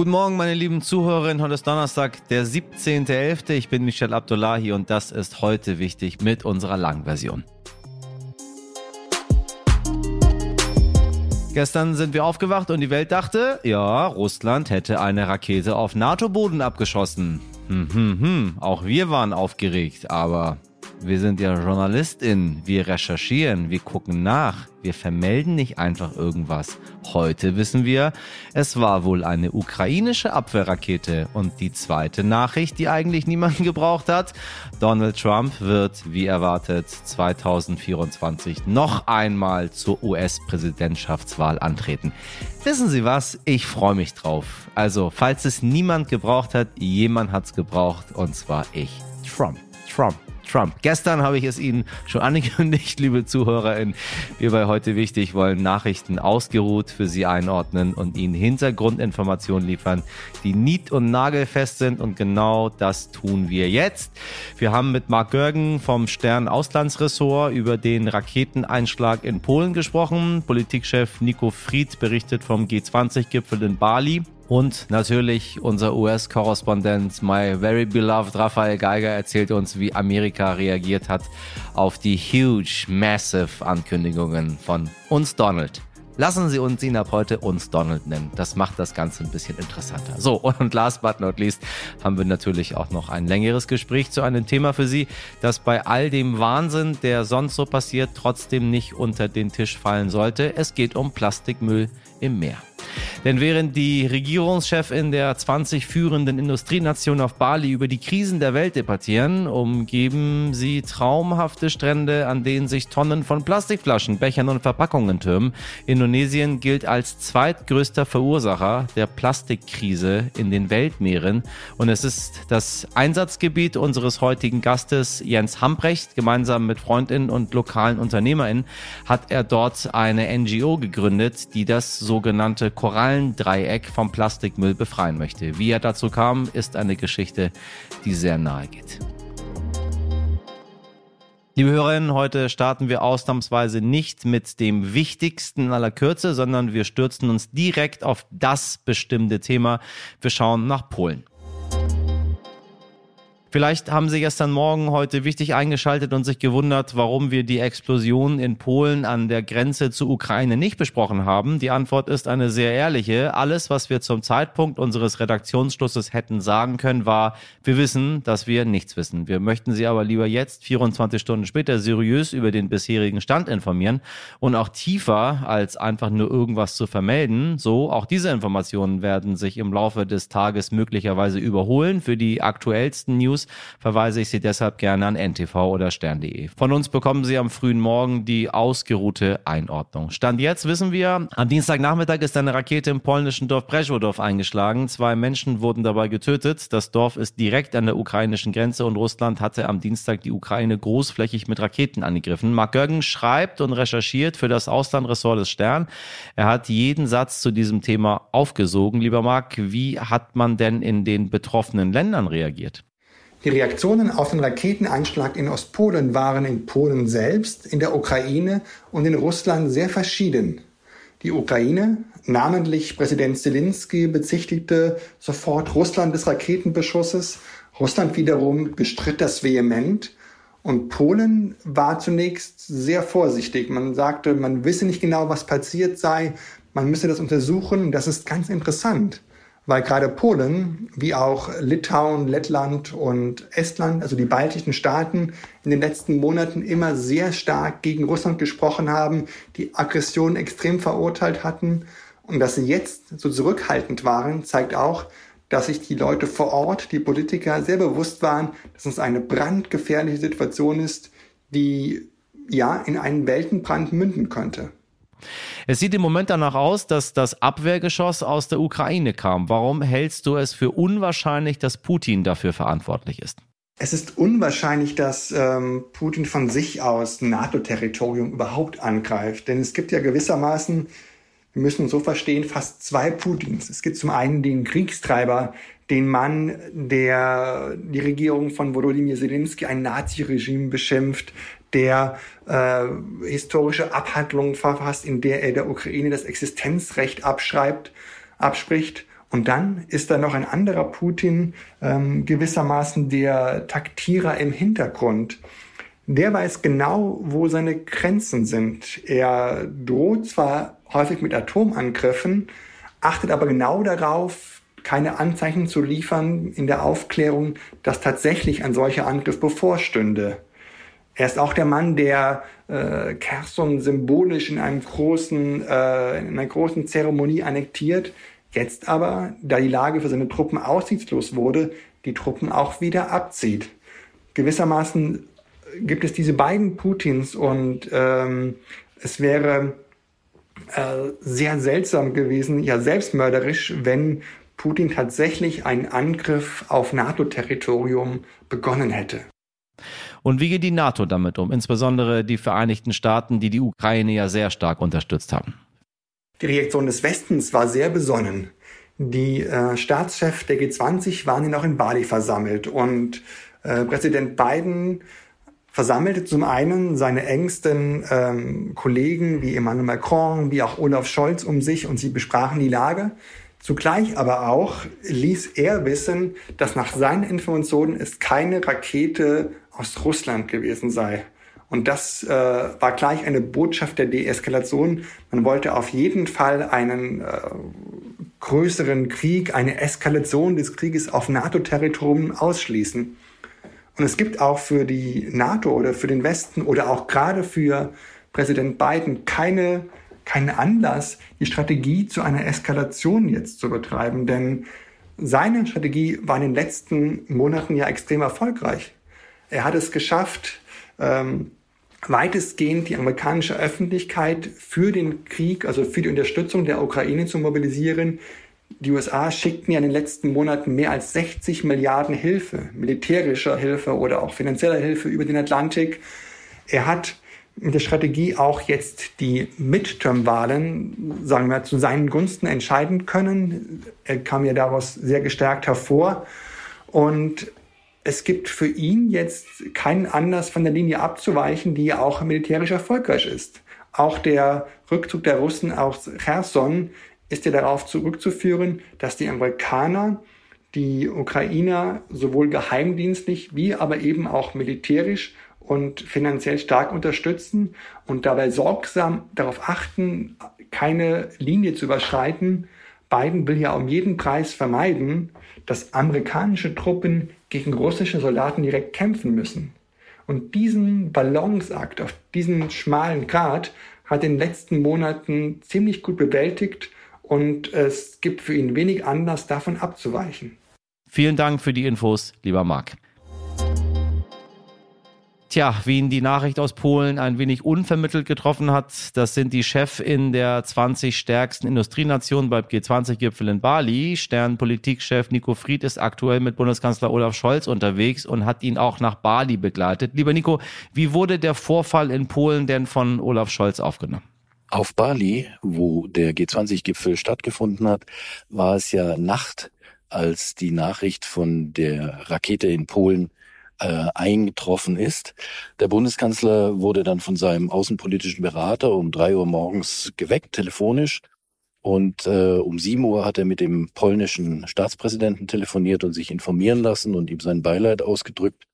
Guten Morgen, meine lieben Zuhörerinnen. Heute ist Donnerstag, der 17.11. Ich bin Michel Abdullahi und das ist heute wichtig mit unserer Langversion. Gestern sind wir aufgewacht und die Welt dachte, ja, Russland hätte eine Rakete auf NATO-Boden abgeschossen. Hm, hm, hm. Auch wir waren aufgeregt, aber wir sind ja JournalistInnen. Wir recherchieren, wir gucken nach. Wir vermelden nicht einfach irgendwas. Heute wissen wir, es war wohl eine ukrainische Abwehrrakete. Und die zweite Nachricht, die eigentlich niemanden gebraucht hat, Donald Trump wird, wie erwartet, 2024 noch einmal zur US-Präsidentschaftswahl antreten. Wissen Sie was? Ich freue mich drauf. Also, falls es niemand gebraucht hat, jemand hat es gebraucht, und zwar ich. Trump. Trump. Trump. Gestern habe ich es Ihnen schon angekündigt, liebe ZuhörerInnen. Wir bei heute wichtig wollen Nachrichten ausgeruht für Sie einordnen und Ihnen Hintergrundinformationen liefern, die nied- und nagelfest sind. Und genau das tun wir jetzt. Wir haben mit Mark Görgen vom Stern Auslandsressort über den Raketeneinschlag in Polen gesprochen. Politikchef Nico Fried berichtet vom G20-Gipfel in Bali. Und natürlich unser US-Korrespondent, my very beloved Raphael Geiger, erzählt uns, wie Amerika reagiert hat auf die huge, massive Ankündigungen von uns Donald. Lassen Sie uns ihn ab heute uns Donald nennen. Das macht das Ganze ein bisschen interessanter. So, und last but not least haben wir natürlich auch noch ein längeres Gespräch zu einem Thema für Sie, das bei all dem Wahnsinn, der sonst so passiert, trotzdem nicht unter den Tisch fallen sollte. Es geht um Plastikmüll im Meer. Denn während die Regierungschefin der 20 führenden Industrienationen auf Bali über die Krisen der Welt debattieren, umgeben sie traumhafte Strände, an denen sich Tonnen von Plastikflaschen, Bechern und Verpackungen türmen. Indonesien gilt als zweitgrößter Verursacher der Plastikkrise in den Weltmeeren. Und es ist das Einsatzgebiet unseres heutigen Gastes Jens Hamprecht. Gemeinsam mit Freundinnen und lokalen UnternehmerInnen hat er dort eine NGO gegründet, die das sogenannte Korallendreieck vom Plastikmüll befreien möchte. Wie er dazu kam, ist eine Geschichte, die sehr nahe geht. Liebe Hörerinnen, heute starten wir ausnahmsweise nicht mit dem Wichtigsten aller Kürze, sondern wir stürzen uns direkt auf das bestimmte Thema. Wir schauen nach Polen. Vielleicht haben Sie gestern Morgen heute wichtig eingeschaltet und sich gewundert, warum wir die Explosion in Polen an der Grenze zur Ukraine nicht besprochen haben. Die Antwort ist eine sehr ehrliche. Alles, was wir zum Zeitpunkt unseres Redaktionsschlusses hätten sagen können, war, wir wissen, dass wir nichts wissen. Wir möchten Sie aber lieber jetzt, 24 Stunden später, seriös über den bisherigen Stand informieren und auch tiefer als einfach nur irgendwas zu vermelden. So, auch diese Informationen werden sich im Laufe des Tages möglicherweise überholen. Für die aktuellsten News News verweise ich Sie deshalb gerne an ntv oder stern.de. Von uns bekommen Sie am frühen Morgen die ausgeruhte Einordnung. Stand jetzt wissen wir, am Dienstagnachmittag ist eine Rakete im polnischen Dorf Breschodorf eingeschlagen. Zwei Menschen wurden dabei getötet. Das Dorf ist direkt an der ukrainischen Grenze und Russland hatte am Dienstag die Ukraine großflächig mit Raketen angegriffen. Mark Görgen schreibt und recherchiert für das Auslandressort des Stern. Er hat jeden Satz zu diesem Thema aufgesogen. Lieber Mark, wie hat man denn in den betroffenen Ländern reagiert? Die Reaktionen auf den Raketeneinschlag in Ostpolen waren in Polen selbst, in der Ukraine und in Russland sehr verschieden. Die Ukraine, namentlich Präsident Zelensky, bezichtigte sofort Russland des Raketenbeschusses. Russland wiederum bestritt das vehement. Und Polen war zunächst sehr vorsichtig. Man sagte, man wisse nicht genau, was passiert sei. Man müsse das untersuchen. Das ist ganz interessant weil gerade Polen wie auch Litauen, Lettland und Estland, also die baltischen Staaten, in den letzten Monaten immer sehr stark gegen Russland gesprochen haben, die Aggression extrem verurteilt hatten. Und dass sie jetzt so zurückhaltend waren, zeigt auch, dass sich die Leute vor Ort, die Politiker sehr bewusst waren, dass es eine brandgefährliche Situation ist, die ja in einen Weltenbrand münden könnte. Es sieht im Moment danach aus, dass das Abwehrgeschoss aus der Ukraine kam. Warum hältst du es für unwahrscheinlich, dass Putin dafür verantwortlich ist? Es ist unwahrscheinlich, dass ähm, Putin von sich aus NATO-Territorium überhaupt angreift. Denn es gibt ja gewissermaßen, wir müssen so verstehen, fast zwei Putins. Es gibt zum einen den Kriegstreiber, den Mann, der die Regierung von Volodymyr Zelensky ein Nazi-Regime beschimpft, der äh, historische Abhandlungen verfasst, in der er der Ukraine das Existenzrecht abschreibt, abspricht Und dann ist da noch ein anderer Putin, ähm, gewissermaßen der Taktierer im Hintergrund. Der weiß genau, wo seine Grenzen sind. Er droht zwar häufig mit Atomangriffen, achtet aber genau darauf, keine Anzeichen zu liefern in der Aufklärung, dass tatsächlich ein solcher Angriff bevorstünde. Er ist auch der Mann, der äh, Kherson symbolisch in einem großen, äh, in einer großen Zeremonie annektiert, jetzt aber, da die Lage für seine Truppen aussichtslos wurde, die Truppen auch wieder abzieht. Gewissermaßen gibt es diese beiden Putins und ähm, es wäre äh, sehr seltsam gewesen, ja selbstmörderisch, wenn Putin tatsächlich einen Angriff auf NATO-Territorium begonnen hätte. Und wie geht die NATO damit um, insbesondere die Vereinigten Staaten, die die Ukraine ja sehr stark unterstützt haben? Die Reaktion des Westens war sehr besonnen. Die äh, Staatschefs der G20 waren ja noch in Bali versammelt und äh, Präsident Biden versammelte zum einen seine engsten ähm, Kollegen wie Emmanuel Macron, wie auch Olaf Scholz um sich und sie besprachen die Lage. Zugleich aber auch ließ er wissen, dass nach seinen Informationen es keine Rakete aus Russland gewesen sei. Und das äh, war gleich eine Botschaft der Deeskalation. Man wollte auf jeden Fall einen äh, größeren Krieg, eine Eskalation des Krieges auf NATO-Territorium ausschließen. Und es gibt auch für die NATO oder für den Westen oder auch gerade für Präsident Biden keine, keinen Anlass, die Strategie zu einer Eskalation jetzt zu betreiben. Denn seine Strategie war in den letzten Monaten ja extrem erfolgreich. Er hat es geschafft, ähm, weitestgehend die amerikanische Öffentlichkeit für den Krieg, also für die Unterstützung der Ukraine zu mobilisieren, die USA schickten ja in den letzten Monaten mehr als 60 Milliarden Hilfe, militärischer Hilfe oder auch finanzieller Hilfe über den Atlantik. Er hat mit der Strategie auch jetzt die Midterm-Wahlen, sagen wir, zu seinen Gunsten entscheiden können. Er kam ja daraus sehr gestärkt hervor. Und es gibt für ihn jetzt keinen Anlass von der Linie abzuweichen, die auch militärisch erfolgreich ist. Auch der Rückzug der Russen aus Cherson ist ja darauf zurückzuführen, dass die Amerikaner die Ukrainer sowohl geheimdienstlich wie aber eben auch militärisch und finanziell stark unterstützen und dabei sorgsam darauf achten, keine Linie zu überschreiten. Biden will ja um jeden Preis vermeiden, dass amerikanische Truppen gegen russische Soldaten direkt kämpfen müssen. Und diesen Balanceakt auf diesen schmalen Grat hat in den letzten Monaten ziemlich gut bewältigt und es gibt für ihn wenig Anlass, davon abzuweichen. Vielen Dank für die Infos, lieber Marc. Tja, wie ihn die Nachricht aus Polen ein wenig unvermittelt getroffen hat, das sind die Chefin der 20 stärksten Industrienationen beim G20-Gipfel in Bali. Sternpolitikchef Nico Fried ist aktuell mit Bundeskanzler Olaf Scholz unterwegs und hat ihn auch nach Bali begleitet. Lieber Nico, wie wurde der Vorfall in Polen denn von Olaf Scholz aufgenommen? Auf Bali, wo der G20-Gipfel stattgefunden hat, war es ja Nacht, als die Nachricht von der Rakete in Polen äh, eingetroffen ist. Der Bundeskanzler wurde dann von seinem außenpolitischen Berater um drei Uhr morgens geweckt, telefonisch. Und äh, um sieben Uhr hat er mit dem polnischen Staatspräsidenten telefoniert und sich informieren lassen und ihm sein Beileid ausgedrückt.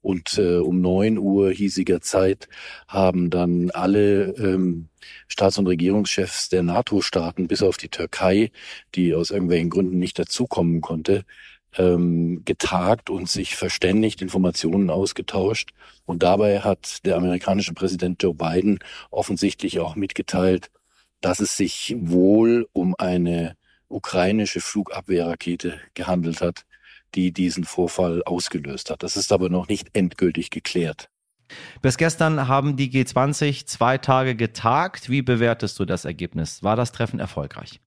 Und äh, um neun Uhr hiesiger Zeit haben dann alle ähm, Staats- und Regierungschefs der NATO-Staaten, bis auf die Türkei, die aus irgendwelchen Gründen nicht dazukommen konnte, ähm, getagt und sich verständigt, Informationen ausgetauscht. Und dabei hat der amerikanische Präsident Joe Biden offensichtlich auch mitgeteilt, dass es sich wohl um eine ukrainische Flugabwehrrakete gehandelt hat, die diesen Vorfall ausgelöst hat. Das ist aber noch nicht endgültig geklärt. Bis gestern haben die G20 zwei Tage getagt. Wie bewertest du das Ergebnis? War das Treffen erfolgreich?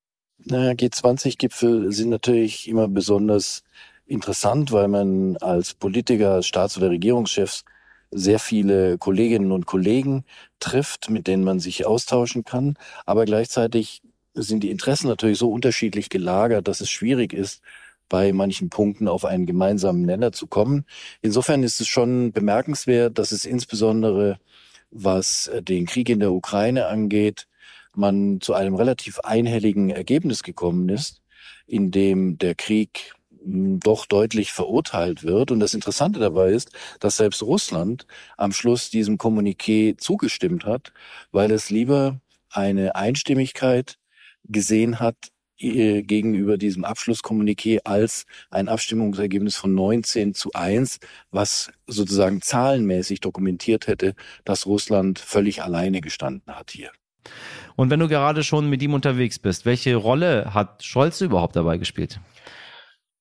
Naja, G20-Gipfel sind natürlich immer besonders interessant, weil man als Politiker, als Staats- oder Regierungschefs sehr viele Kolleginnen und Kollegen trifft, mit denen man sich austauschen kann. Aber gleichzeitig sind die Interessen natürlich so unterschiedlich gelagert, dass es schwierig ist, bei manchen Punkten auf einen gemeinsamen Nenner zu kommen. Insofern ist es schon bemerkenswert, dass es insbesondere, was den Krieg in der Ukraine angeht, man zu einem relativ einhelligen Ergebnis gekommen ist. in dem der Krieg hm, doch deutlich verurteilt wird. Und das Interessante dabei ist, dass selbst Russland am Schluss diesem Kommuniqué zugestimmt hat, weil es lieber eine Einstimmigkeit gesehen hat äh, gegenüber diesem Abschlusskommuniqué als ein Abstimmungsergebnis von 19 zu 1, was sozusagen zahlenmäßig dokumentiert hätte, dass Russland völlig alleine gestanden hat hier. Und wenn du gerade schon mit ihm unterwegs bist, welche Rolle hat Scholz überhaupt dabei gespielt?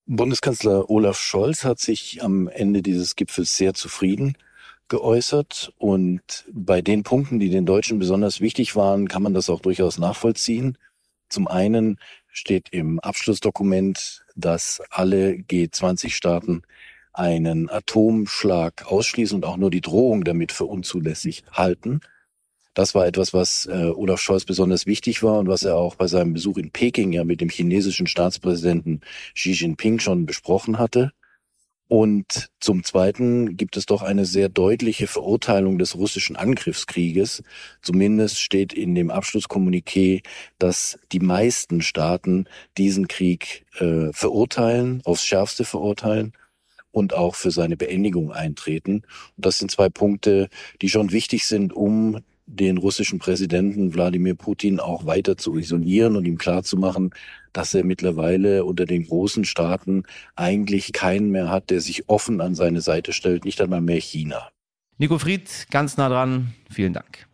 Bundeskanzler Olaf Scholz hat sich am Ende dieses Gipfels sehr zufrieden geäußert und bei den Punkten, die den Deutschen besonders wichtig waren, kann man das auch durchaus nachvollziehen. Zum einen steht im Abschlussdokument, dass alle G20-Staaten einen Atomschlag ausschließen und auch nur die Drohung damit für unzulässig halten. Das war etwas, was äh, Olaf Scholz besonders wichtig war und was er auch bei seinem Besuch in Peking ja mit dem chinesischen Staatspräsidenten Xi Jinping schon besprochen hatte. Und zum Zweiten gibt es doch eine sehr deutliche Verurteilung des russischen Angriffskrieges. Zumindest steht in dem Abschlusskommuniqué, dass die meisten Staaten diesen Krieg äh, verurteilen, aufs schärfste verurteilen und auch für seine Beendigung eintreten. Und das sind zwei Punkte, die schon wichtig sind, um den russischen Präsidenten Wladimir Putin auch weiter zu isolieren und ihm klarzumachen, dass er mittlerweile unter den großen Staaten eigentlich keinen mehr hat, der sich offen an seine Seite stellt, nicht einmal mehr China. Nico Fried, ganz nah dran. Vielen Dank.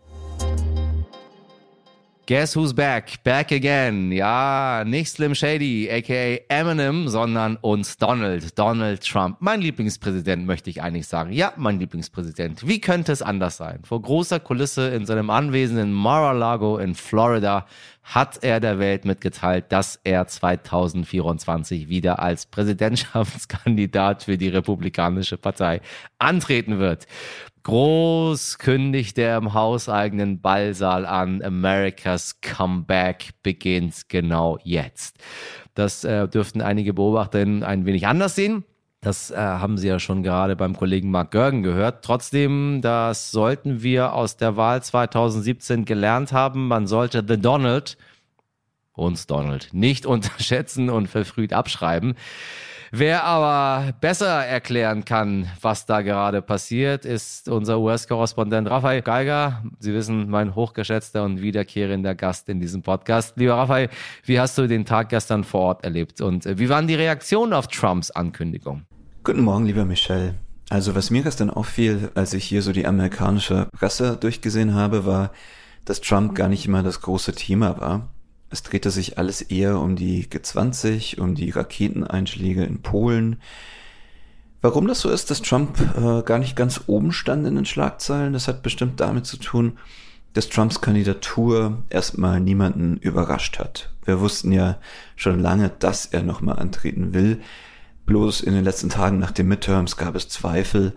Guess who's back? Back again. Ja, nicht Slim Shady, aka Eminem, sondern uns Donald, Donald Trump. Mein Lieblingspräsident, möchte ich eigentlich sagen. Ja, mein Lieblingspräsident. Wie könnte es anders sein? Vor großer Kulisse in seinem Anwesen in Mar-a-Lago in Florida hat er der Welt mitgeteilt, dass er 2024 wieder als Präsidentschaftskandidat für die Republikanische Partei antreten wird. Groß kündigt er im hauseigenen Ballsaal an. America's Comeback beginnt genau jetzt. Das äh, dürften einige Beobachter ein wenig anders sehen. Das äh, haben Sie ja schon gerade beim Kollegen Mark Görgen gehört. Trotzdem, das sollten wir aus der Wahl 2017 gelernt haben. Man sollte The Donald, uns Donald, nicht unterschätzen und verfrüht abschreiben. Wer aber besser erklären kann, was da gerade passiert, ist unser US-Korrespondent Raphael Geiger. Sie wissen, mein hochgeschätzter und wiederkehrender Gast in diesem Podcast. Lieber Raphael, wie hast du den Tag gestern vor Ort erlebt und wie waren die Reaktionen auf Trumps Ankündigung? Guten Morgen, lieber Michel. Also was mir gestern auffiel, als ich hier so die amerikanische Presse durchgesehen habe, war, dass Trump gar nicht immer das große Thema war. Es drehte sich alles eher um die G20, um die Raketeneinschläge in Polen. Warum das so ist, dass Trump äh, gar nicht ganz oben stand in den Schlagzeilen, das hat bestimmt damit zu tun, dass Trumps Kandidatur erstmal niemanden überrascht hat. Wir wussten ja schon lange, dass er nochmal antreten will. Bloß in den letzten Tagen nach den Midterms gab es Zweifel,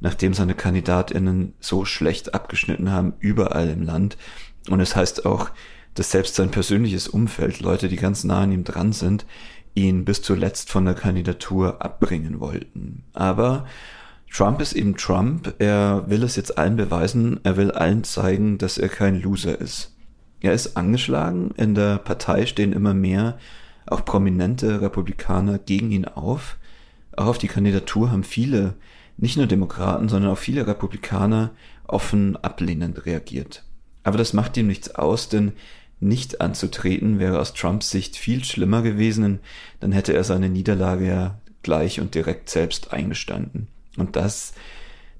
nachdem seine Kandidatinnen so schlecht abgeschnitten haben, überall im Land. Und es heißt auch, dass selbst sein persönliches Umfeld, Leute, die ganz nah an ihm dran sind, ihn bis zuletzt von der Kandidatur abbringen wollten. Aber Trump ist eben Trump. Er will es jetzt allen beweisen. Er will allen zeigen, dass er kein Loser ist. Er ist angeschlagen. In der Partei stehen immer mehr auch prominente Republikaner gegen ihn auf. Auch auf die Kandidatur haben viele, nicht nur Demokraten, sondern auch viele Republikaner offen ablehnend reagiert. Aber das macht ihm nichts aus, denn nicht anzutreten wäre aus Trumps Sicht viel schlimmer gewesen, dann hätte er seine Niederlage ja gleich und direkt selbst eingestanden. Und das,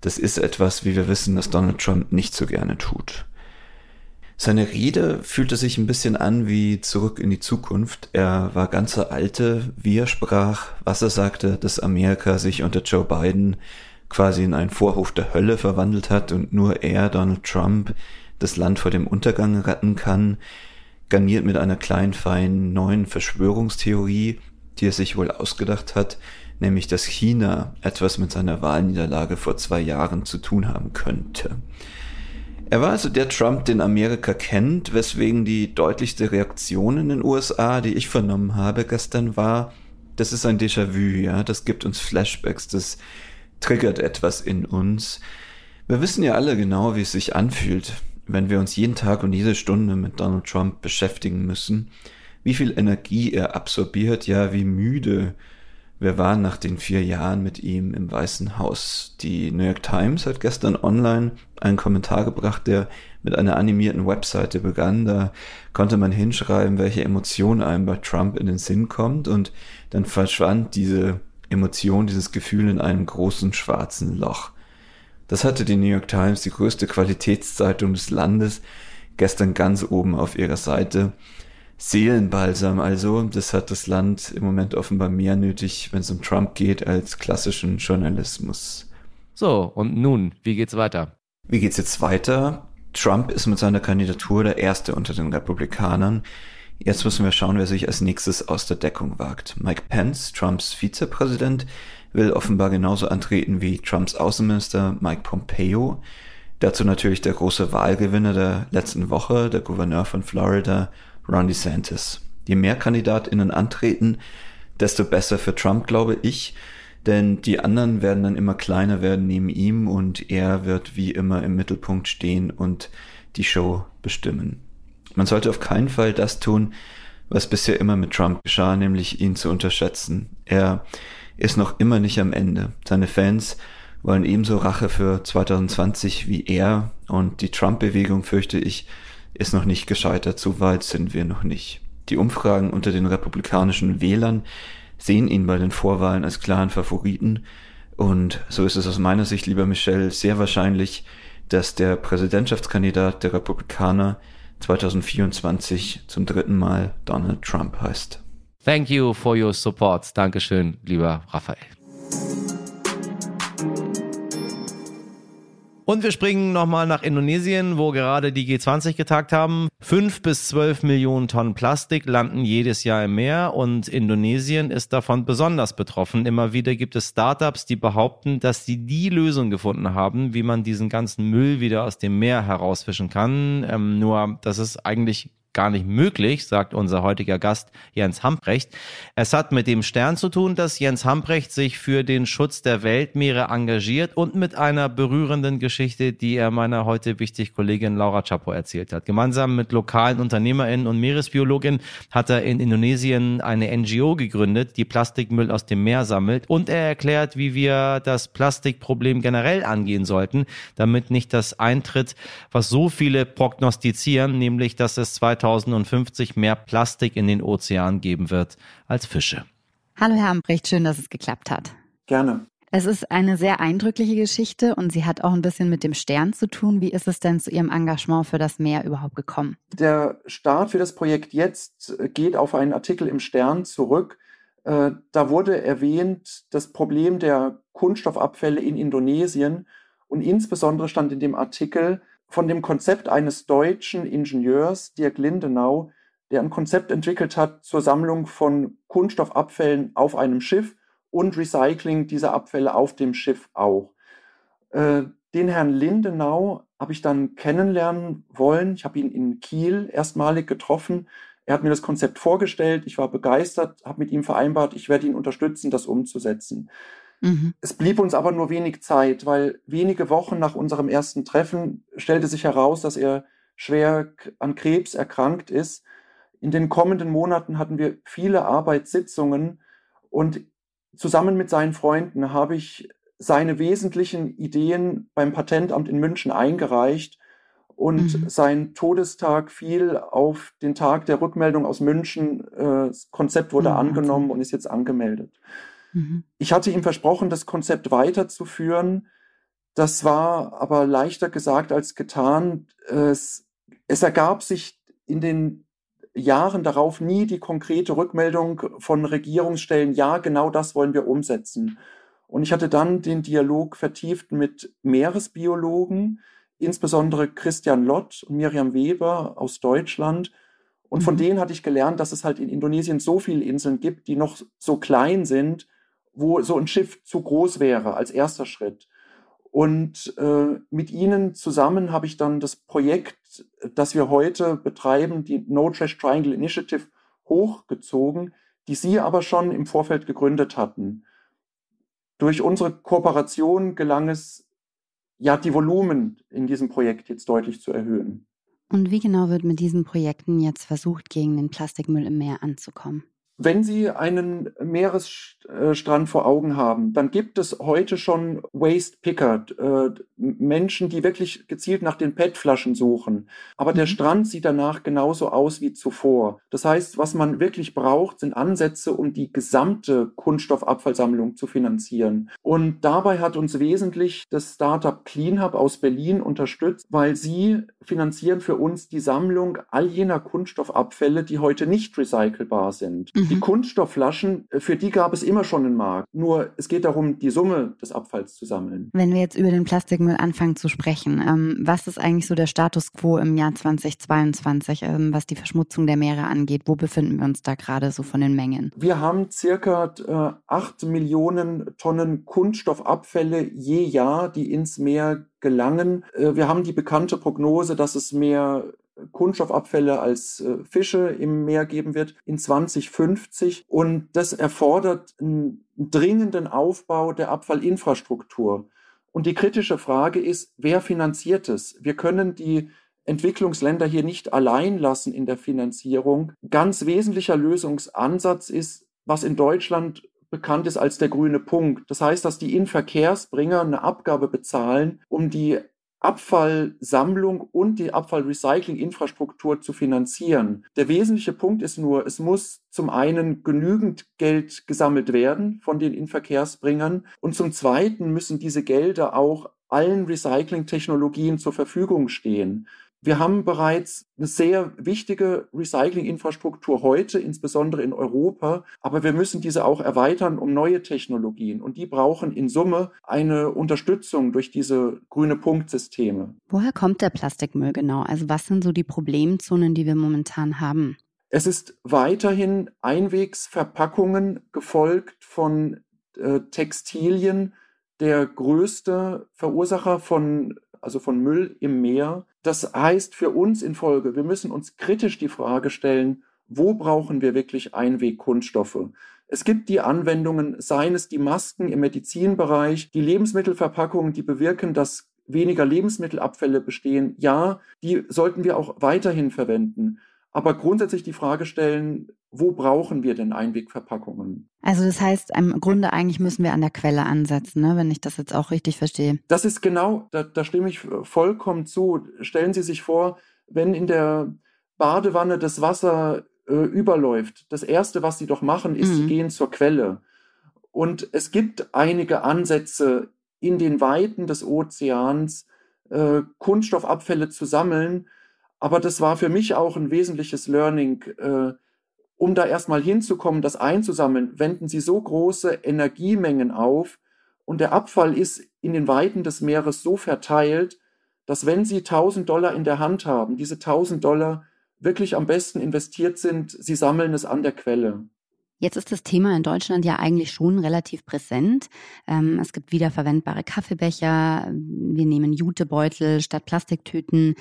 das ist etwas, wie wir wissen, das Donald Trump nicht so gerne tut. Seine Rede fühlte sich ein bisschen an wie zurück in die Zukunft. Er war ganzer Alte, wie er sprach, was er sagte, dass Amerika sich unter Joe Biden quasi in einen Vorhof der Hölle verwandelt hat und nur er, Donald Trump, das Land vor dem Untergang retten kann garniert mit einer kleinen, feinen neuen Verschwörungstheorie, die er sich wohl ausgedacht hat, nämlich dass China etwas mit seiner Wahlniederlage vor zwei Jahren zu tun haben könnte. Er war also der Trump, den Amerika kennt, weswegen die deutlichste Reaktion in den USA, die ich vernommen habe gestern, war, das ist ein Déjà-vu, ja, das gibt uns Flashbacks, das triggert etwas in uns. Wir wissen ja alle genau, wie es sich anfühlt, wenn wir uns jeden Tag und jede Stunde mit Donald Trump beschäftigen müssen, wie viel Energie er absorbiert, ja, wie müde wir waren nach den vier Jahren mit ihm im Weißen Haus. Die New York Times hat gestern online einen Kommentar gebracht, der mit einer animierten Webseite begann. Da konnte man hinschreiben, welche Emotion einem bei Trump in den Sinn kommt und dann verschwand diese Emotion, dieses Gefühl in einem großen schwarzen Loch. Das hatte die New York Times, die größte Qualitätszeitung des Landes, gestern ganz oben auf ihrer Seite. Seelenbalsam also, das hat das Land im Moment offenbar mehr nötig, wenn es um Trump geht, als klassischen Journalismus. So, und nun, wie geht's weiter? Wie geht's jetzt weiter? Trump ist mit seiner Kandidatur der erste unter den Republikanern. Jetzt müssen wir schauen, wer sich als nächstes aus der Deckung wagt. Mike Pence, Trumps Vizepräsident, will offenbar genauso antreten wie Trumps Außenminister Mike Pompeo. Dazu natürlich der große Wahlgewinner der letzten Woche, der Gouverneur von Florida, Ron DeSantis. Je mehr KandidatInnen antreten, desto besser für Trump, glaube ich. Denn die anderen werden dann immer kleiner werden neben ihm und er wird wie immer im Mittelpunkt stehen und die Show bestimmen. Man sollte auf keinen Fall das tun, was bisher immer mit Trump geschah, nämlich ihn zu unterschätzen. Er ist noch immer nicht am Ende. Seine Fans wollen ebenso Rache für 2020 wie er und die Trump-Bewegung, fürchte ich, ist noch nicht gescheitert, so weit sind wir noch nicht. Die Umfragen unter den republikanischen Wählern sehen ihn bei den Vorwahlen als klaren Favoriten und so ist es aus meiner Sicht, lieber Michel, sehr wahrscheinlich, dass der Präsidentschaftskandidat der Republikaner 2024 zum dritten Mal Donald Trump heißt. Thank you for your support. Dankeschön, lieber Raphael. Und wir springen nochmal nach Indonesien, wo gerade die G20 getagt haben. Fünf bis zwölf Millionen Tonnen Plastik landen jedes Jahr im Meer und Indonesien ist davon besonders betroffen. Immer wieder gibt es Startups, die behaupten, dass sie die Lösung gefunden haben, wie man diesen ganzen Müll wieder aus dem Meer herausfischen kann. Ähm, nur, das ist eigentlich gar nicht möglich, sagt unser heutiger Gast Jens Hamprecht. Es hat mit dem Stern zu tun, dass Jens Hamprecht sich für den Schutz der Weltmeere engagiert und mit einer berührenden Geschichte, die er meiner heute wichtig Kollegin Laura Chapo erzählt hat. Gemeinsam mit lokalen UnternehmerInnen und Meeresbiologinnen hat er in Indonesien eine NGO gegründet, die Plastikmüll aus dem Meer sammelt und er erklärt, wie wir das Plastikproblem generell angehen sollten, damit nicht das eintritt, was so viele prognostizieren, nämlich dass es 2000 2050 mehr Plastik in den Ozeanen geben wird als Fische. Hallo Herr Ambrecht, schön, dass es geklappt hat. Gerne. Es ist eine sehr eindrückliche Geschichte und sie hat auch ein bisschen mit dem Stern zu tun. Wie ist es denn zu Ihrem Engagement für das Meer überhaupt gekommen? Der Start für das Projekt jetzt geht auf einen Artikel im Stern zurück. Äh, da wurde erwähnt das Problem der Kunststoffabfälle in Indonesien und insbesondere stand in dem Artikel, von dem Konzept eines deutschen Ingenieurs, Dirk Lindenau, der ein Konzept entwickelt hat zur Sammlung von Kunststoffabfällen auf einem Schiff und Recycling dieser Abfälle auf dem Schiff auch. Äh, den Herrn Lindenau habe ich dann kennenlernen wollen. Ich habe ihn in Kiel erstmalig getroffen. Er hat mir das Konzept vorgestellt. Ich war begeistert, habe mit ihm vereinbart, ich werde ihn unterstützen, das umzusetzen. Mhm. Es blieb uns aber nur wenig Zeit, weil wenige Wochen nach unserem ersten Treffen stellte sich heraus, dass er schwer an Krebs erkrankt ist. In den kommenden Monaten hatten wir viele Arbeitssitzungen und zusammen mit seinen Freunden habe ich seine wesentlichen Ideen beim Patentamt in München eingereicht und mhm. sein Todestag fiel auf den Tag der Rückmeldung aus München. Äh, das Konzept wurde mhm. angenommen und ist jetzt angemeldet. Mhm. Ich hatte ihm versprochen, das Konzept weiterzuführen. Das war aber leichter gesagt als getan. Es, es ergab sich in den Jahren darauf nie die konkrete Rückmeldung von Regierungsstellen, ja, genau das wollen wir umsetzen. Und ich hatte dann den Dialog vertieft mit Meeresbiologen, insbesondere Christian Lott und Miriam Weber aus Deutschland. Und von mhm. denen hatte ich gelernt, dass es halt in Indonesien so viele Inseln gibt, die noch so klein sind, wo so ein Schiff zu groß wäre als erster Schritt. Und äh, mit Ihnen zusammen habe ich dann das Projekt, das wir heute betreiben, die No Trash Triangle Initiative, hochgezogen, die Sie aber schon im Vorfeld gegründet hatten. Durch unsere Kooperation gelang es, ja, die Volumen in diesem Projekt jetzt deutlich zu erhöhen. Und wie genau wird mit diesen Projekten jetzt versucht, gegen den Plastikmüll im Meer anzukommen? Wenn Sie einen Meeresstrand vor Augen haben, dann gibt es heute schon Waste Picker, äh, Menschen, die wirklich gezielt nach den PET-Flaschen suchen. Aber der mhm. Strand sieht danach genauso aus wie zuvor. Das heißt, was man wirklich braucht, sind Ansätze, um die gesamte Kunststoffabfallsammlung zu finanzieren. Und dabei hat uns wesentlich das Startup CleanHub aus Berlin unterstützt, weil sie finanzieren für uns die Sammlung all jener Kunststoffabfälle, die heute nicht recycelbar sind. Mhm. Die mhm. Kunststoffflaschen, äh, für die gab es immer schon einen Markt. Nur es geht darum, die Summe des Abfalls zu sammeln. Wenn wir jetzt über den Plastikmüll anfangen zu sprechen, ähm, was ist eigentlich so der Status quo im Jahr 2022, ähm, was die Verschmutzung der Meere angeht? Wo befinden wir uns da gerade so von den Mengen? Wir haben circa äh, 8 Millionen Tonnen Kunststoffabfälle je Jahr, die ins Meer gelangen. Äh, wir haben die bekannte Prognose, dass es mehr Kunststoffabfälle als äh, Fische im Meer geben wird in 2050. Und das erfordert einen dringenden Aufbau der Abfallinfrastruktur. Und die kritische Frage ist, wer finanziert es? Wir können die Entwicklungsländer hier nicht allein lassen in der Finanzierung. Ganz wesentlicher Lösungsansatz ist, was in Deutschland bekannt ist als der grüne Punkt. Das heißt, dass die Inverkehrsbringer eine Abgabe bezahlen, um die Abfallsammlung und die Abfallrecycling-Infrastruktur zu finanzieren. Der wesentliche Punkt ist nur, es muss zum einen genügend Geld gesammelt werden von den Inverkehrsbringern und zum zweiten müssen diese Gelder auch allen Recycling-Technologien zur Verfügung stehen. Wir haben bereits eine sehr wichtige Recycling-Infrastruktur heute, insbesondere in Europa, aber wir müssen diese auch erweitern um neue Technologien und die brauchen in Summe eine Unterstützung durch diese grüne Punktsysteme. Woher kommt der Plastikmüll genau? Also was sind so die Problemzonen, die wir momentan haben? Es ist weiterhin Einwegsverpackungen gefolgt von äh, Textilien, der größte Verursacher von also von Müll im Meer. Das heißt für uns in Folge, wir müssen uns kritisch die Frage stellen, wo brauchen wir wirklich Einwegkunststoffe? Es gibt die Anwendungen, seien es die Masken im Medizinbereich, die Lebensmittelverpackungen, die bewirken, dass weniger Lebensmittelabfälle bestehen. Ja, die sollten wir auch weiterhin verwenden. Aber grundsätzlich die Frage stellen, wo brauchen wir denn Einwegverpackungen? Also das heißt, im Grunde eigentlich müssen wir an der Quelle ansetzen, ne? wenn ich das jetzt auch richtig verstehe. Das ist genau, da, da stimme ich vollkommen zu. Stellen Sie sich vor, wenn in der Badewanne das Wasser äh, überläuft, das Erste, was Sie doch machen, ist, mhm. Sie gehen zur Quelle. Und es gibt einige Ansätze in den Weiten des Ozeans, äh, Kunststoffabfälle zu sammeln. Aber das war für mich auch ein wesentliches Learning. Äh, um da erstmal hinzukommen, das einzusammeln, wenden sie so große Energiemengen auf und der Abfall ist in den Weiten des Meeres so verteilt, dass wenn sie 1000 Dollar in der Hand haben, diese 1000 Dollar wirklich am besten investiert sind, sie sammeln es an der Quelle. Jetzt ist das Thema in Deutschland ja eigentlich schon relativ präsent. Ähm, es gibt wiederverwendbare Kaffeebecher, wir nehmen Jutebeutel statt Plastiktüten.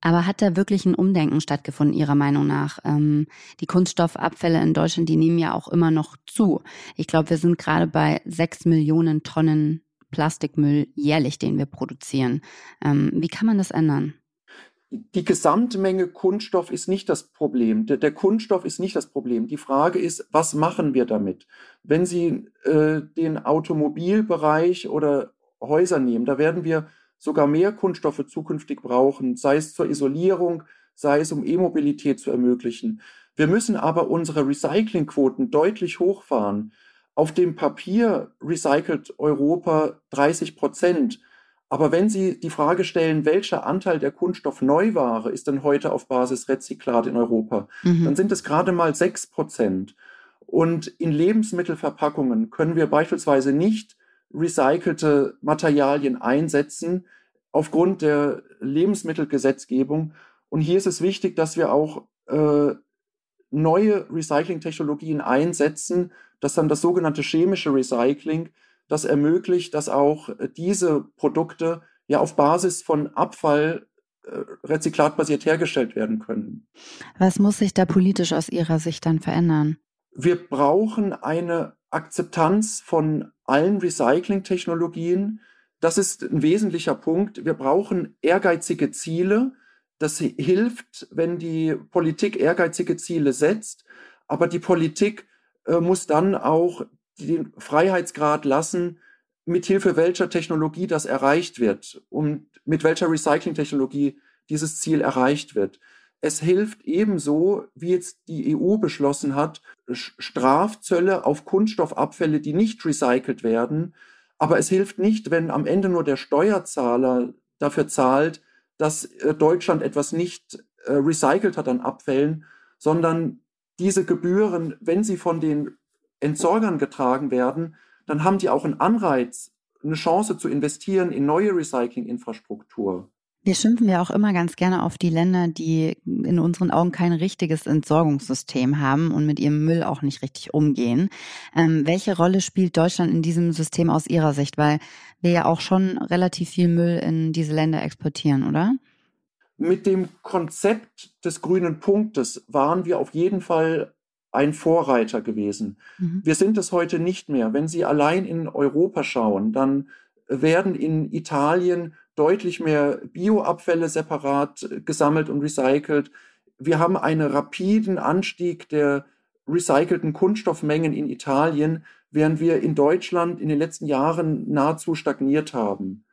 Aber hat da wirklich ein Umdenken stattgefunden, Ihrer Meinung nach? Ähm, die Kunststoffabfälle in Deutschland, die nehmen ja auch immer noch zu. Ich glaube, wir sind gerade bei sechs Millionen Tonnen Plastikmüll jährlich, den wir produzieren. Ähm, wie kann man das ändern? Die Gesamtmenge Kunststoff ist nicht das Problem. Der, der, Kunststoff ist nicht das Problem. Die Frage ist, was machen wir damit? Wenn Sie äh, den Automobilbereich oder Häuser nehmen, da werden wir sogar mehr Kunststoffe zukünftig brauchen, sei es zur Isolierung, sei es um E-Mobilität zu ermöglichen. Wir müssen aber unsere Recyclingquoten deutlich hochfahren. Auf dem Papier recycelt Europa 30 Prozent. Aber wenn Sie die Frage stellen, welcher Anteil der Kunststoffneuware ist denn heute auf Basis Rezyklat in Europa, mhm. dann sind es gerade mal sechs Prozent. Und in Lebensmittelverpackungen können wir beispielsweise nicht recycelte Materialien einsetzen aufgrund der Lebensmittelgesetzgebung. Und hier ist es wichtig, dass wir auch äh, neue Recyclingtechnologien einsetzen, dass dann das sogenannte chemische Recycling das ermöglicht, dass auch äh, diese Produkte ja auf Basis von Abfall äh, rezyklatbasiert hergestellt werden können. Was muss sich da politisch aus Ihrer Sicht dann verändern? Wir brauchen eine Akzeptanz von allen Recycling-Technologien. Das ist ein wesentlicher Punkt. Wir brauchen ehrgeizige Ziele, Das hilft, wenn die Politik ehrgeizige Ziele setzt, aber die Politik äh, muss dann auch den Freiheitsgrad lassen, mithilfe welcher Technologie das erreicht wird und mit welcher Recycling-Technologie dieses Ziel erreicht wird. Es hilft ebenso, wie jetzt die EU beschlossen hat, Strafzölle auf Kunststoffabfälle, die nicht recycelt werden. Aber es hilft nicht, wenn am Ende nur der Steuerzahler dafür zahlt, dass äh, Deutschland etwas nicht äh, recycelt hat an Abfällen, sondern diese Gebühren, wenn sie von den Entsorgern getragen werden, dann haben die auch einen Anreiz, eine Chance zu investieren in neue Recyclinginfrastruktur. Wir schimpfen ja auch immer ganz gerne auf die Länder, die in unseren Augen kein richtiges Entsorgungssystem haben und mit ihrem Müll auch nicht richtig umgehen. Ähm, welche Rolle spielt Deutschland in diesem System aus Ihrer Sicht? Weil wir ja auch schon relativ viel Müll in diese Länder exportieren, oder? Mit dem Konzept des grünen Punktes waren wir auf jeden Fall ein Vorreiter gewesen. Mhm. Wir sind es heute nicht mehr. Wenn Sie allein in Europa schauen, dann werden in Italien deutlich mehr Bioabfälle separat äh, gesammelt und recycelt. Wir haben einen rapiden Anstieg der recycelten Kunststoffmengen in Italien, während wir in Deutschland in den letzten Jahren nahezu stagniert haben.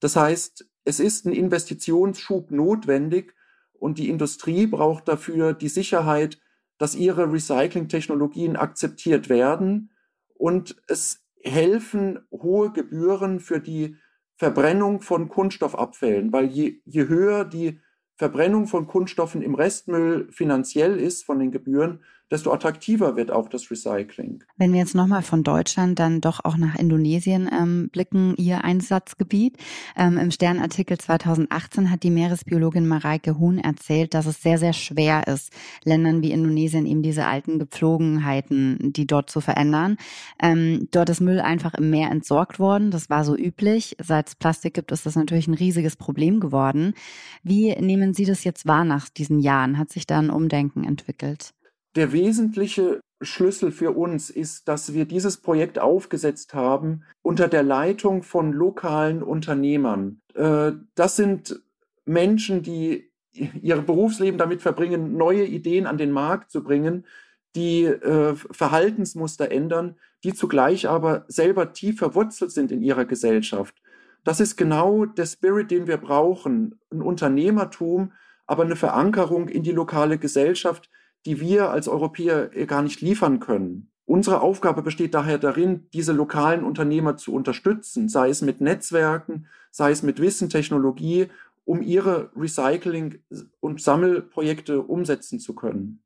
Das heißt, es ist ein Investitionsschub notwendig und die Industrie braucht dafür die Sicherheit, dass ihre Recycling-Technologien akzeptiert werden und es helfen hohe Gebühren für die Verbrennung von Kunststoffabfällen, weil je, je höher die Verbrennung von Kunststoffen im Restmüll finanziell ist von den Gebühren, desto attraktiver wird auch das Recycling. Wenn wir jetzt nochmal von Deutschland dann doch auch nach Indonesien ähm, blicken, Ihr Einsatzgebiet. Ähm, Im Sternartikel 2018 hat die Meeresbiologin Mareike Huhn erzählt, dass es sehr, sehr schwer ist, Ländern wie Indonesien eben diese alten Gepflogenheiten, die dort zu verändern. Ähm, dort ist Müll einfach im Meer entsorgt worden. Das war so üblich. Seit es Plastik gibt, ist das natürlich ein riesiges Problem geworden. Wie nehmen Sie das jetzt wahr nach diesen Jahren? Hat sich da ein Umdenken entwickelt? Der wesentliche Schlüssel für uns ist, dass wir dieses Projekt aufgesetzt haben unter der Leitung von lokalen Unternehmern. Äh, das sind Menschen, die ihr Berufsleben damit verbringen, neue Ideen an den Markt zu bringen, die äh, Verhaltensmuster ändern, die zugleich aber selber tief verwurzelt sind in ihrer Gesellschaft. Das ist genau der Spirit, den wir brauchen. Ein Unternehmertum, aber eine Verankerung in die lokale Gesellschaft, die wir als Europäer gar nicht liefern können. Unsere Aufgabe besteht daher darin, diese lokalen Unternehmer zu unterstützen, sei es mit Netzwerken, sei es mit Wissen, Technologie, um ihre Recycling- und Sammelprojekte umsetzen zu können.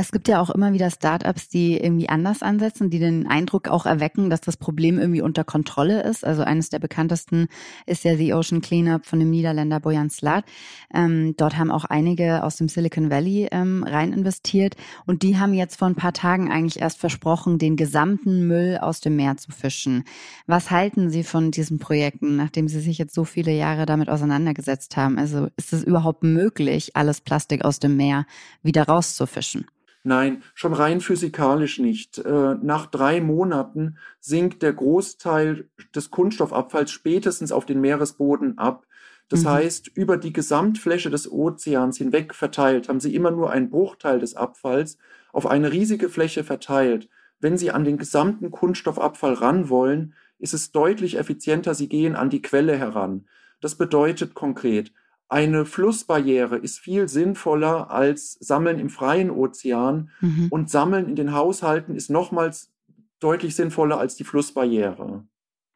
Es gibt ja auch immer wieder Startups, die irgendwie anders ansetzen, die den Eindruck auch erwecken, dass das Problem irgendwie unter Kontrolle ist. Also eines der bekanntesten ist ja The Ocean Cleanup von dem Niederländer Bojan Slat. Ähm, dort haben auch einige aus dem Silicon Valley ähm, rein investiert und die haben jetzt vor ein paar Tagen eigentlich erst versprochen, den gesamten Müll aus dem Meer zu fischen. Was halten Sie von diesen Projekten, nachdem Sie sich jetzt so viele Jahre damit auseinandergesetzt haben? Also ist es überhaupt möglich, alles Plastik aus dem Meer wieder rauszufischen? Nein, schon rein physikalisch nicht. Äh, nach drei Monaten sinkt der Großteil des Kunststoffabfalls spätestens auf den Meeresboden ab. Das mhm. heißt, über die Gesamtfläche des Ozeans hinweg verteilt haben Sie immer nur einen Bruchteil des Abfalls auf eine riesige Fläche verteilt. Wenn Sie an den gesamten Kunststoffabfall ran wollen, ist es deutlich effizienter, Sie gehen an die Quelle heran. Das bedeutet konkret, eine Flussbarriere ist viel sinnvoller als Sammeln im freien Ozean mhm. und Sammeln in den Haushalten ist nochmals deutlich sinnvoller als die Flussbarriere.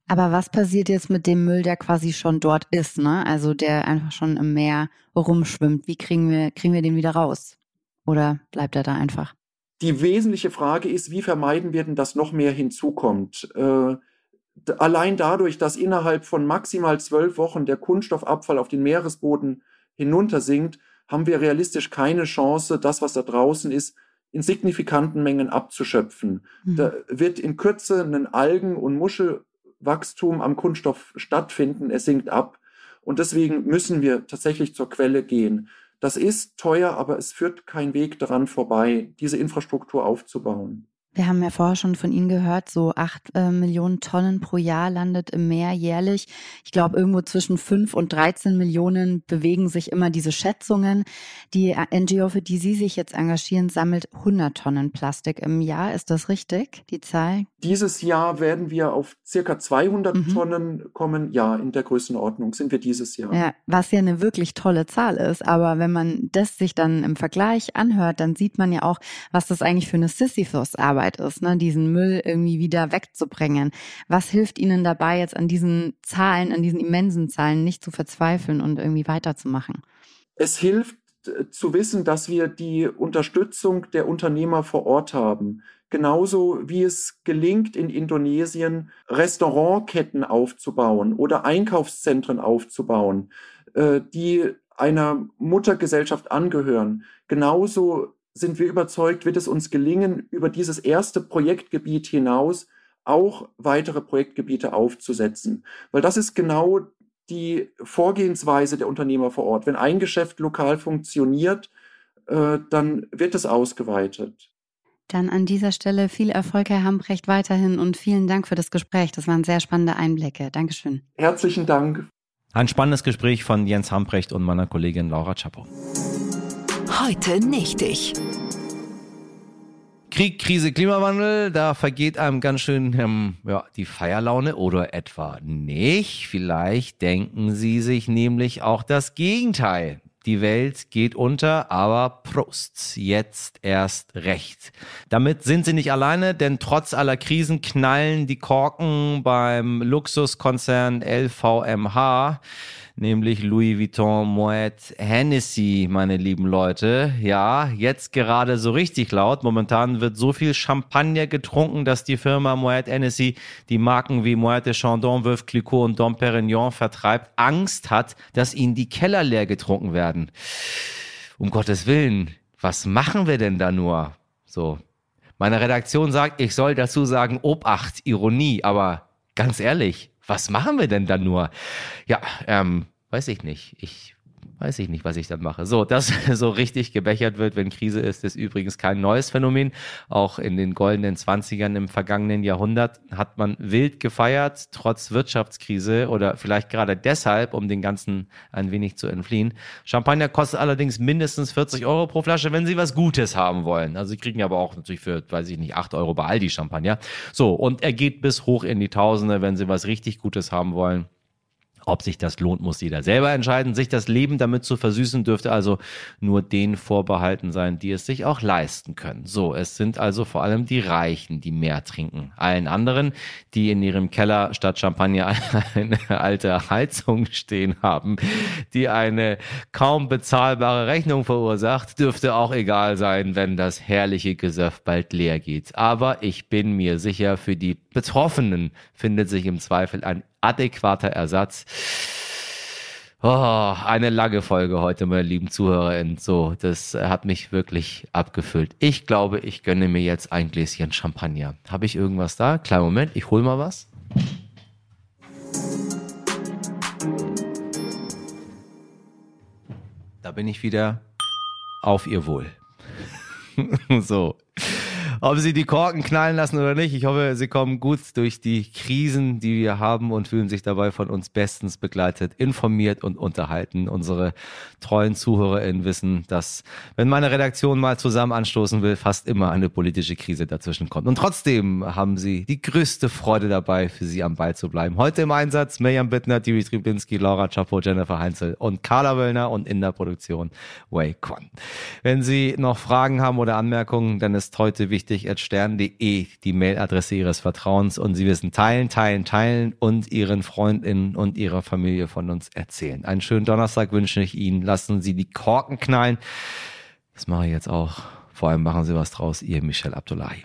Aber was passiert jetzt mit dem Müll, der quasi schon dort ist, ne? Also der einfach schon im Meer rumschwimmt. Wie kriegen wir, kriegen wir den wieder raus? Oder bleibt er da einfach? Die wesentliche Frage ist, wie vermeiden wir denn, dass noch mehr hinzukommt? Äh, allein dadurch, dass innerhalb von maximal zwölf Wochen der Kunststoffabfall auf den Meeresboden hinuntersinkt, haben wir realistisch keine Chance, das, was da draußen ist, in signifikanten Mengen abzuschöpfen. Mhm. Da wird in Kürze ein Algen- und Muschelwachstum am Kunststoff stattfinden. Es sinkt ab. Und deswegen müssen wir tatsächlich zur Quelle gehen. Das ist teuer, aber es führt kein Weg daran vorbei, diese Infrastruktur aufzubauen. Wir haben ja vorher schon von Ihnen gehört, so acht äh, Millionen Tonnen pro Jahr landet im Meer jährlich. Ich glaube, irgendwo zwischen fünf und 13 Millionen bewegen sich immer diese Schätzungen. Die NGO, für die Sie sich jetzt engagieren, sammelt 100 Tonnen Plastik im Jahr. Ist das richtig, die Zahl? Dieses Jahr werden wir auf circa 200 mhm. Tonnen kommen. Ja, in der Größenordnung sind wir dieses Jahr. Ja, was ja eine wirklich tolle Zahl ist. Aber wenn man das sich dann im Vergleich anhört, dann sieht man ja auch, was das eigentlich für eine Sisyphus-Arbeit Arbeit ist, ne, diesen Müll irgendwie wieder wegzubringen. Was hilft Ihnen dabei, jetzt an diesen Zahlen, an diesen immensen Zahlen nicht zu verzweifeln und irgendwie weiterzumachen? Es hilft äh, zu wissen, dass wir die Unterstützung der Unternehmer vor Ort haben. Genauso wie es gelingt, in Indonesien Restaurantketten aufzubauen oder Einkaufszentren aufzubauen, äh, die einer Muttergesellschaft angehören. Genauso sind wir überzeugt, wird es uns gelingen, über dieses erste Projektgebiet hinaus auch weitere Projektgebiete aufzusetzen. Weil das ist genau die Vorgehensweise der Unternehmer vor Ort. Wenn ein Geschäft lokal funktioniert, äh, dann wird es ausgeweitet. Dann an dieser Stelle viel Erfolg, Herr Hambrecht, weiterhin und vielen Dank für das Gespräch. Das waren sehr spannende Einblicke. Dankeschön. Herzlichen Dank. Ein spannendes Gespräch von Jens Hambrecht und meiner Kollegin Laura Czapo. Heute nicht ich. Krieg, Krise, Klimawandel, da vergeht einem ganz schön ähm, ja, die Feierlaune oder etwa nicht. Vielleicht denken Sie sich nämlich auch das Gegenteil. Die Welt geht unter, aber Prost, jetzt erst recht. Damit sind sie nicht alleine, denn trotz aller Krisen knallen die Korken beim Luxuskonzern LVMH nämlich Louis Vuitton Moet Hennessy, meine lieben Leute. Ja, jetzt gerade so richtig laut. Momentan wird so viel Champagner getrunken, dass die Firma Moet Hennessy die Marken wie Moet de Chandon, Veuve Clicquot und Dom Perignon vertreibt, Angst hat, dass ihnen die Keller leer getrunken werden. Um Gottes Willen, was machen wir denn da nur? So. Meine Redaktion sagt, ich soll dazu sagen, Obacht, Ironie, aber ganz ehrlich, was machen wir denn dann nur? Ja, ähm, weiß ich nicht. Ich weiß ich nicht, was ich dann mache. So, dass so richtig gebechert wird, wenn Krise ist, ist übrigens kein neues Phänomen. Auch in den goldenen Zwanzigern im vergangenen Jahrhundert hat man wild gefeiert, trotz Wirtschaftskrise oder vielleicht gerade deshalb, um den Ganzen ein wenig zu entfliehen. Champagner kostet allerdings mindestens 40 Euro pro Flasche, wenn Sie was Gutes haben wollen. Also Sie kriegen aber auch natürlich für, weiß ich nicht, 8 Euro bei Aldi Champagner. So, und er geht bis hoch in die Tausende, wenn Sie was richtig Gutes haben wollen. Ob sich das lohnt, muss jeder selber entscheiden. Sich das Leben damit zu versüßen, dürfte also nur denen vorbehalten sein, die es sich auch leisten können. So, es sind also vor allem die Reichen, die mehr trinken. Allen anderen, die in ihrem Keller statt Champagner eine alte Heizung stehen haben, die eine kaum bezahlbare Rechnung verursacht, dürfte auch egal sein, wenn das herrliche Gesöff bald leer geht. Aber ich bin mir sicher, für die Betroffenen findet sich im Zweifel ein adäquater Ersatz. Oh, eine lange Folge heute, meine lieben ZuhörerInnen. So, das hat mich wirklich abgefüllt. Ich glaube, ich gönne mir jetzt ein Gläschen Champagner. Habe ich irgendwas da? Kleinen Moment, ich hole mal was. Da bin ich wieder auf ihr Wohl. so. Ob sie die Korken knallen lassen oder nicht, ich hoffe, sie kommen gut durch die Krisen, die wir haben und fühlen sich dabei von uns bestens begleitet, informiert und unterhalten. Unsere treuen ZuhörerInnen wissen, dass, wenn meine Redaktion mal zusammen anstoßen will, fast immer eine politische Krise dazwischen kommt. Und trotzdem haben sie die größte Freude dabei, für sie am Ball zu bleiben. Heute im Einsatz Mirjam Bittner, Dimitri Blinski, Laura Chapo, Jennifer Heinzel und Carla Wöllner und in der Produktion Wei Quan. Wenn Sie noch Fragen haben oder Anmerkungen, dann ist heute wichtig, stern.de die Mailadresse Ihres Vertrauens und Sie wissen teilen, teilen, teilen und Ihren Freundinnen und Ihrer Familie von uns erzählen. Einen schönen Donnerstag wünsche ich Ihnen. Lassen Sie die Korken knallen. Das mache ich jetzt auch. Vor allem machen Sie was draus. Ihr Michel Abdullahi.